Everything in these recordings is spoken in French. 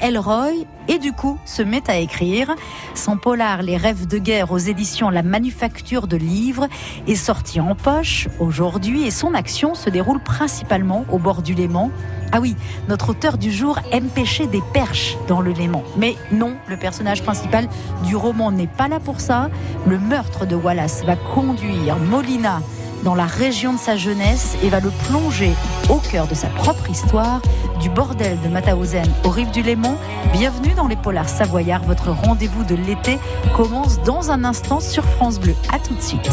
Elroy et du coup se met à écrire. Son polar Les rêves de guerre aux éditions La Manufacture de Livres est sorti en poche aujourd'hui et son action se déroule principalement au bord du Léman. Ah oui, notre auteur du jour aime pêcher des perches dans le Léman. Mais non, le personnage principal du roman n'est pas là pour ça. Le meurtre de Wallace va conduire Molina dans la région de sa jeunesse et va le plonger au cœur de sa propre histoire, du bordel de Mauthausen aux rives du Léman. Bienvenue dans les Polars Savoyards, votre rendez-vous de l'été commence dans un instant sur France Bleu. À tout de suite.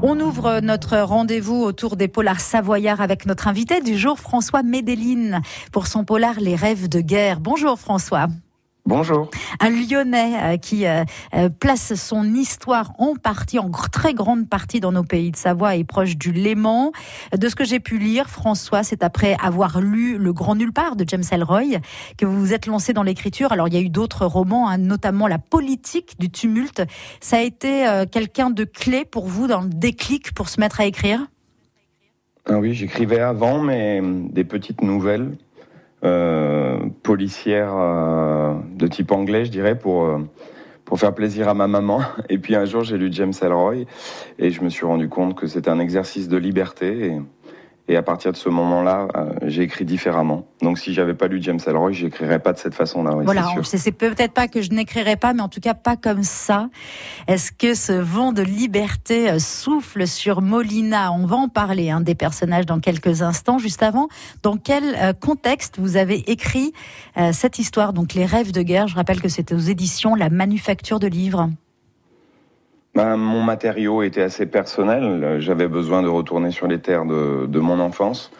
On ouvre notre rendez-vous autour des polars savoyards avec notre invité du jour, François Médeline, pour son polar Les rêves de guerre. Bonjour François. Bonjour. Un Lyonnais euh, qui euh, euh, place son histoire en partie, en très grande partie dans nos pays de Savoie et proche du Léman. De ce que j'ai pu lire, François, c'est après avoir lu Le Grand Nulle part de James Elroy que vous vous êtes lancé dans l'écriture. Alors il y a eu d'autres romans, hein, notamment La politique du tumulte. Ça a été quelqu'un de clé pour vous dans le déclic pour se mettre à écrire? Ah Oui, j'écrivais avant, mais des petites nouvelles policière euh, de type anglais, je dirais, pour euh, pour faire plaisir à ma maman. Et puis un jour, j'ai lu James Elroy et je me suis rendu compte que c'était un exercice de liberté. Et, et à partir de ce moment-là, euh, j'ai écrit différemment. Donc si j'avais pas lu James Ellroy, j'écrirais pas de cette façon-là. Oui, voilà, c'est peut-être pas que je n'écrirais pas, mais en tout cas pas comme ça. Est-ce que ce vent de liberté euh, souffle sur Molina? On va en parler hein, des personnages dans quelques instants. Juste avant, dans quel euh, contexte vous avez écrit cette histoire? Donc les rêves de guerre. Je rappelle que c'était aux éditions La Manufacture de livres. Ben, mon matériau était assez personnel. J'avais besoin de retourner sur les terres de, mon enfance,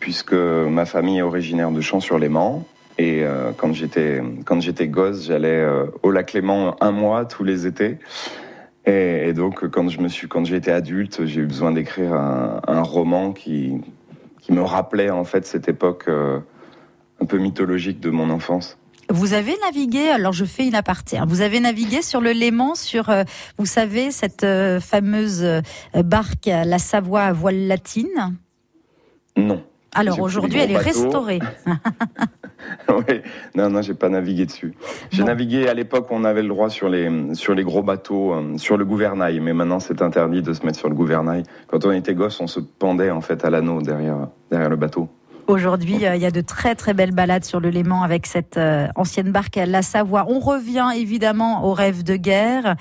puisque ma famille est originaire de Champs-sur-Léman. Et euh, quand j'étais j'étais gosse, j'allais euh, au lac Léman un mois tous les étés. Et, donc quand je me suis été adulte, j'ai eu besoin d'écrire un, roman qui qui me rappelait en fait cette époque euh, un peu mythologique de mon enfance. Vous avez navigué, alors je fais une aparté, hein. vous avez navigué sur le Léman, sur, euh, vous savez, cette euh, fameuse euh, barque, la Savoie à voile latine? Non. Alors aujourd'hui, elle est restaurée. oui, non, non, j'ai pas navigué dessus. J'ai navigué à l'époque, on avait le droit sur les sur les gros bateaux, sur le gouvernail, mais maintenant c'est interdit de se mettre sur le gouvernail. Quand on était gosse, on se pendait en fait à l'anneau derrière derrière le bateau. Aujourd'hui, euh, il y a de très très belles balades sur le Léman avec cette euh, ancienne barque La Savoie. On revient évidemment au rêve de guerre.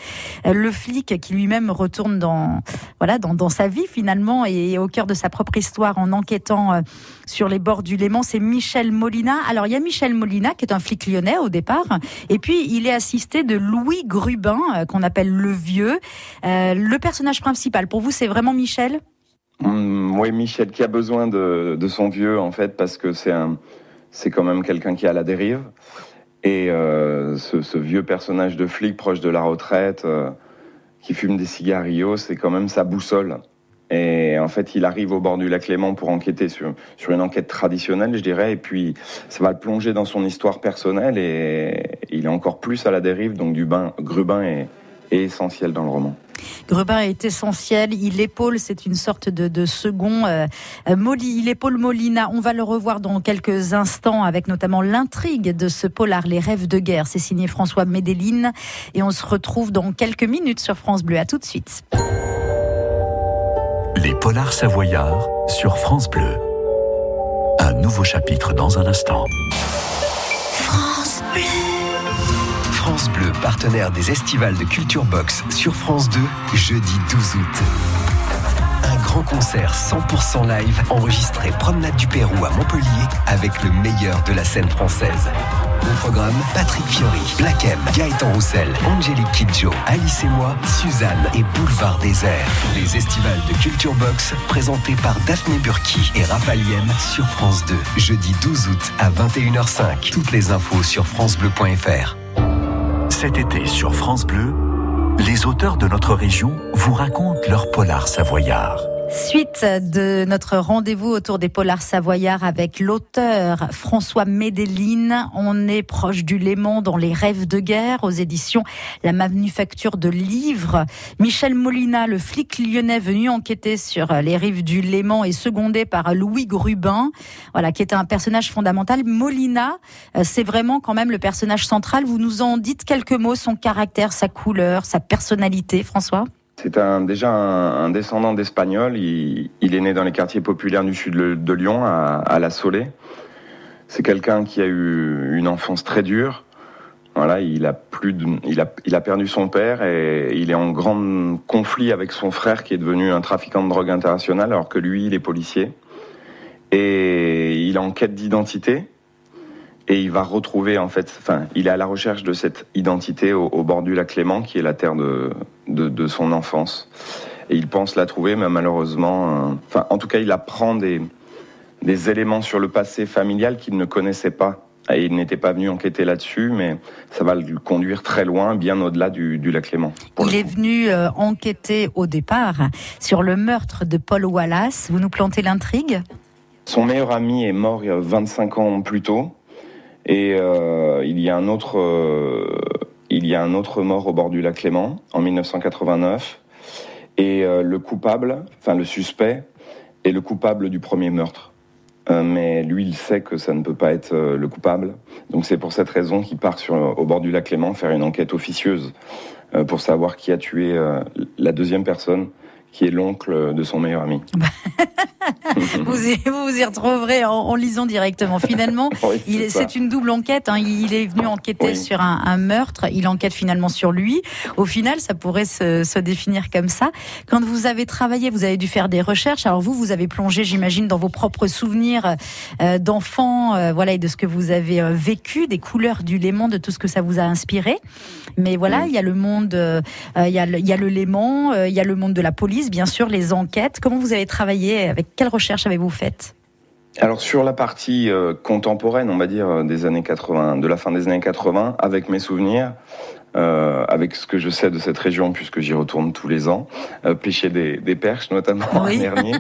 Euh, le flic qui lui-même retourne dans voilà dans, dans, sa vie finalement et au cœur de sa propre histoire en enquêtant sur les bords du Léman, c'est Michel Molina. Alors il y a Michel Molina qui est un flic lyonnais au départ, et puis il est assisté de Louis Grubin qu'on appelle le vieux. le personnage principal pour vous, c'est vraiment Michel? Mm, oui, Michel qui a besoin de, son vieux en fait parce que c'est un, c'est quand même quelqu'un qui a la dérive. Et euh, ce, vieux personnage de flic proche de la retraite, euh, qui fume des cigarillos, c'est quand même sa boussole. Et en fait, il arrive au bord du lac Léman pour enquêter sur, une enquête traditionnelle, je dirais, et puis ça va le plonger dans son histoire personnelle et il est encore plus à la dérive, donc du bain, Grubin est, est essentiel dans le roman. Grubin est essentiel. Il épaule, c'est une sorte de, second. Euh, euh, Molly, il épaule Molina. On va le revoir dans quelques instants avec notamment l'intrigue de ce polar, Les rêves de guerre. C'est signé François Médeline. Et on se retrouve dans quelques minutes sur France Bleu. À tout de suite. Les polars savoyards sur France Bleu. Un nouveau chapitre dans un instant. France Bleu. France Bleu, partenaire des estivales de Culture Box sur France 2, jeudi 12 août. Un grand concert 100% live enregistré Promenade du Pérou à Montpellier avec le meilleur de la scène française. Au programme, Patrick Fiori, Black M, Gaëtan Roussel, Angélique Kidjo, Alice et moi, Suzanne et Boulevard Désert. Les estivales de Culture Box présentés par Daphné Burki et Raphaël sur France 2, jeudi 12 août à 21h05. Toutes les infos sur francebleu.fr. Cet été sur France Bleu, les auteurs de notre région vous racontent leur polar savoyard. Suite de notre rendez-vous autour des polars savoyards avec l'auteur François Médeline. On est proche du Léman dans Les rêves de guerre aux éditions La Manufacture de livres. Michel Molina, le flic lyonnais venu enquêter sur les rives du Léman est secondé par Louis Grubin, voilà, qui est un personnage fondamental. Molina, euh, c'est vraiment quand même le personnage central. Vous nous en dites quelques mots, son caractère, sa couleur, sa personnalité, François? C'est déjà un, descendant d'Espagnol. Il, est né dans les quartiers populaires du sud de, Lyon, à, La Solée. C'est quelqu'un qui a eu une enfance très dure. Voilà, il a perdu son père et il est en grand conflit avec son frère qui est devenu un trafiquant de drogue international alors que lui, il est policier. Et il est en quête d'identité. et il va retrouver en fait, enfin, il est à la recherche de cette identité au, bord du lac Clément, qui est la terre de, de, son enfance. Et il pense la trouver, mais malheureusement, euh, enfin, en tout cas, il apprend des, des éléments sur le passé familial qu'il ne connaissait pas. Et il n'était pas venu enquêter là-dessus, mais ça va le conduire très loin, bien au-delà du, du, lac Clément. Il est venu euh, enquêter au départ sur le meurtre de Paul Wallace. Vous nous plantez l'intrigue? Son meilleur ami est mort il y a 25 ans plus tôt. Et euh, il y a un autre, il y a un autre mort au bord du lac Clément en 1989. Et euh, le coupable, enfin le suspect, est le coupable du premier meurtre. Euh, mais lui, il sait que ça ne peut pas être euh, le coupable. Donc c'est pour cette raison qu'il part au bord du lac Clément faire une enquête officieuse pour savoir qui a tué la deuxième personne qui est l'oncle de son meilleur ami. vous, y, vous, y retrouverez en, lisant directement. Finalement, c'est une double enquête. Hein. Il est venu enquêter sur un, meurtre. Il enquête finalement sur lui. Au final, ça pourrait se, définir comme ça. Quand vous avez travaillé, vous avez dû faire des recherches. Alors vous, vous avez plongé, j'imagine, dans vos propres souvenirs euh, d'enfants, euh, voilà, et de ce que vous avez euh, vécu, des couleurs du Léman, de tout ce que ça vous a inspiré. Mais voilà, il y a le monde, il y a, il y a le Léman, il y a le monde de la police bien sûr, les enquêtes. Comment vous avez travaillé Avec quelles recherches avez-vous faites alors sur la partie euh, contemporaine, on va dire euh, des années 80, de la fin des années 80, avec mes souvenirs, euh, avec ce que je sais de cette région, puisque j'y retourne tous les ans, pêcher des, perches notamment oui. dernier.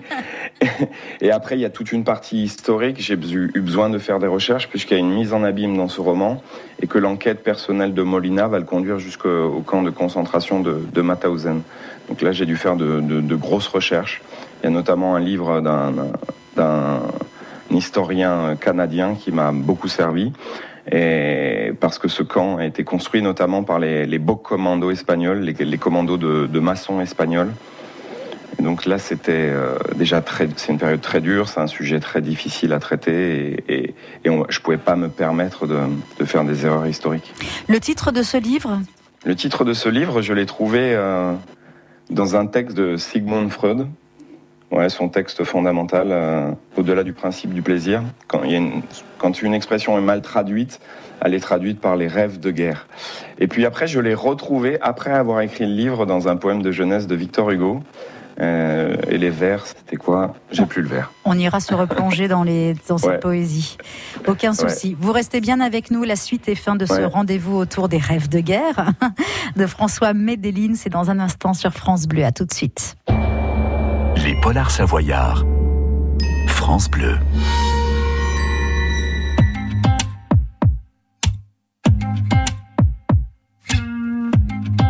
Et après, il y a toute une partie historique. J'ai eu besoin de faire des recherches, puisqu'il y a une mise en abîme dans ce roman, et que l'enquête personnelle de Molina va le conduire jusqu'au camp de concentration de, de Mauthausen. Donc là, j'ai dû faire de, grosses recherches. Il y a notamment un livre d'un historien canadien qui m'a beaucoup servi. Et parce que ce camp a été construit notamment par les, les beaux commandos espagnols, les, commandos de, maçons espagnols. donc là, c'était euh, déjà très, c'est une période très dure, c'est un sujet très difficile à traiter et, et, je pouvais pas me permettre de, de, faire des erreurs historiques. Le titre de ce livre? Le titre de ce livre, je l'ai trouvé euh, dans un texte de Sigmund Freud, ouais, son texte fondamental, euh, au-delà du principe du plaisir, quand, il y a une, quand une expression est mal traduite, elle est traduite par les rêves de guerre. Et puis après, je l'ai retrouvé, après avoir écrit le livre, dans un poème de jeunesse de Victor Hugo. Euh, et les vers, c'était quoi? J'ai plus le vers. On ira se replonger dans, les, dans cette poésie. Aucun souci. Vous restez bien avec nous. La suite et fin de ce rendez-vous autour des rêves de guerre de François Médeline. C'est dans un instant sur France Bleu. À tout de suite. Les Polars Savoyards. France Bleu.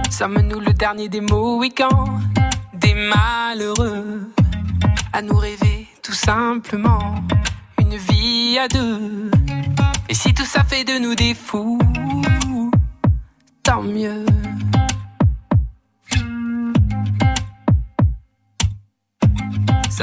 Sommes-nous le dernier des Mohicans des malheureux à nous rêver tout simplement une vie à deux? Et si tout ça fait de nous des fous, tant mieux.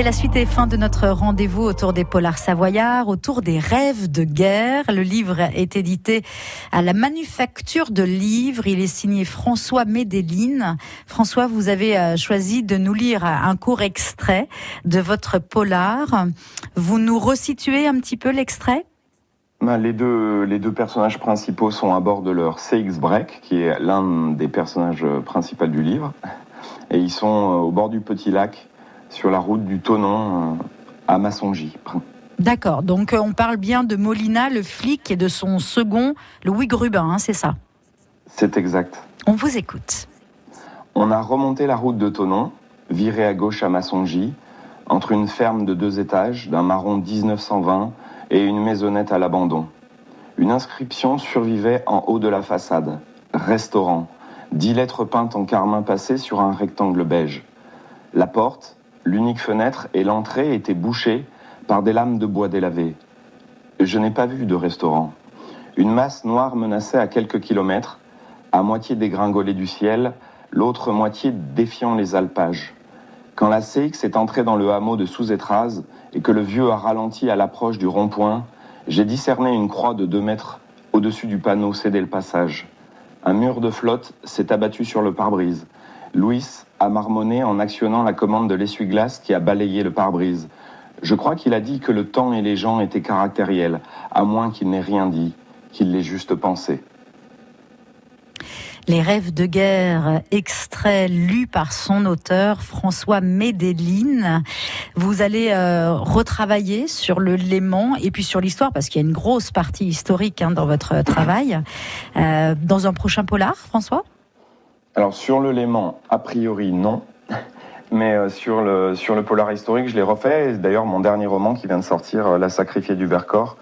C'est la suite et fin de notre rendez-vous autour des polars savoyards, autour des rêves de guerre. Le livre est édité à la Manufacture de Livres. Il est signé François Médeline. François, vous avez euh, choisi de nous lire un court extrait de votre polar. Vous nous resituez un petit peu l'extrait? Ben, les, deux, les deux personnages principaux sont à bord de leur CX Break, qui est l'un des personnages principaux du livre. Et ils sont euh, au bord du petit lac, sur la route du Tonon, euh, à Massongy. D'accord. Donc euh, on parle bien de Molina, le flic, et de son second, Louis Grubin, hein, c'est ça? C'est exact. On vous écoute. On a remonté la route de Tonon, viré à gauche à Massongy, entre une ferme de deux étages d'un marron 1920 et une maisonnette à l'abandon. Une inscription survivait en haut de la façade. Restaurant. Dix lettres peintes en carmin passé sur un rectangle beige. La porte, l'unique fenêtre et l'entrée étaient bouchées par des lames de bois délavé. Je n'ai pas vu de restaurant. Une masse noire menaçait à quelques kilomètres, à moitié dégringolée du ciel, l'autre moitié défiant les alpages. Quand la CX est entrée dans le hameau de Sous-Étraz et que le vieux a ralenti à l'approche du rond-point, j'ai discerné une croix de deux mètres au-dessus du panneau céder le passage. Un mur de flotte s'est abattu sur le pare-brise. Louis a marmonné en actionnant la commande de l'essuie-glace qui a balayé le pare-brise. Je crois qu'il a dit que le temps et les gens étaient caractériels, à moins qu'il n'ait rien dit, qu'il l'ait juste pensé. Les rêves de guerre, extrait lu par son auteur François Médeline. Vous allez euh, retravailler sur le Léman et puis sur l'histoire parce qu'il y a une grosse partie historique hein, dans votre travail. Euh, dans un prochain polar, François? Alors sur le Léman, a priori non. Mais euh, sur, le, polar historique, je l'ai refait. D'ailleurs, mon dernier roman qui vient de sortir, euh, La sacrifiée du Vercors,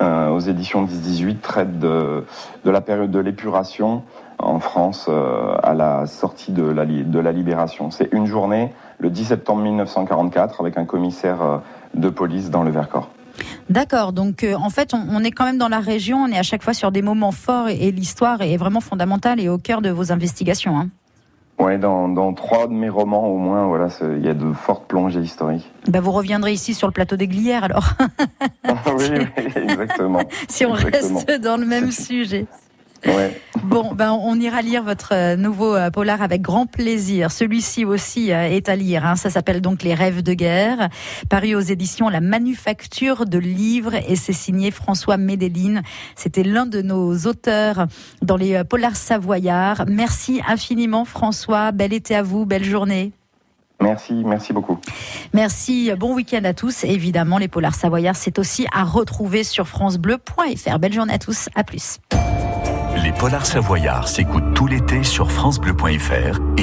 euh, aux éditions 10-18, traite de, la période de l'épuration en France à la sortie de la, de la libération. C'est une journée, le 10 septembre 1944, avec un commissaire de police dans le Vercors. D'accord, donc euh, en fait on, on est quand même dans la région, on est à chaque fois sur des moments forts et, et l'histoire est vraiment fondamentale et au cœur de vos investigations. hein. Ouais, dans, dans trois de mes romans au moins, voilà, il y a de fortes plongées historiques. Ben, vous reviendrez ici sur le plateau des Glières alors, oui, oui, exactement. si on Exactement. reste dans le même sujet. Bon, ben on ira lire votre euh, nouveau euh, polar avec grand plaisir. Celui-ci aussi euh, est à lire. hein. Ça s'appelle donc Les rêves de guerre, paru aux éditions La Manufacture de livres et c'est signé François Médeline. C'était l'un de nos auteurs dans les polars savoyards. Merci infiniment François. Bel été à vous, belle journée. Merci, merci beaucoup. Merci, bon week-end à tous. Évidemment, les polars savoyards, c'est aussi à retrouver sur francebleu.fr. Belle journée à tous. À plus. Les polars savoyards s'écoutent tout l'été sur francebleu.fr et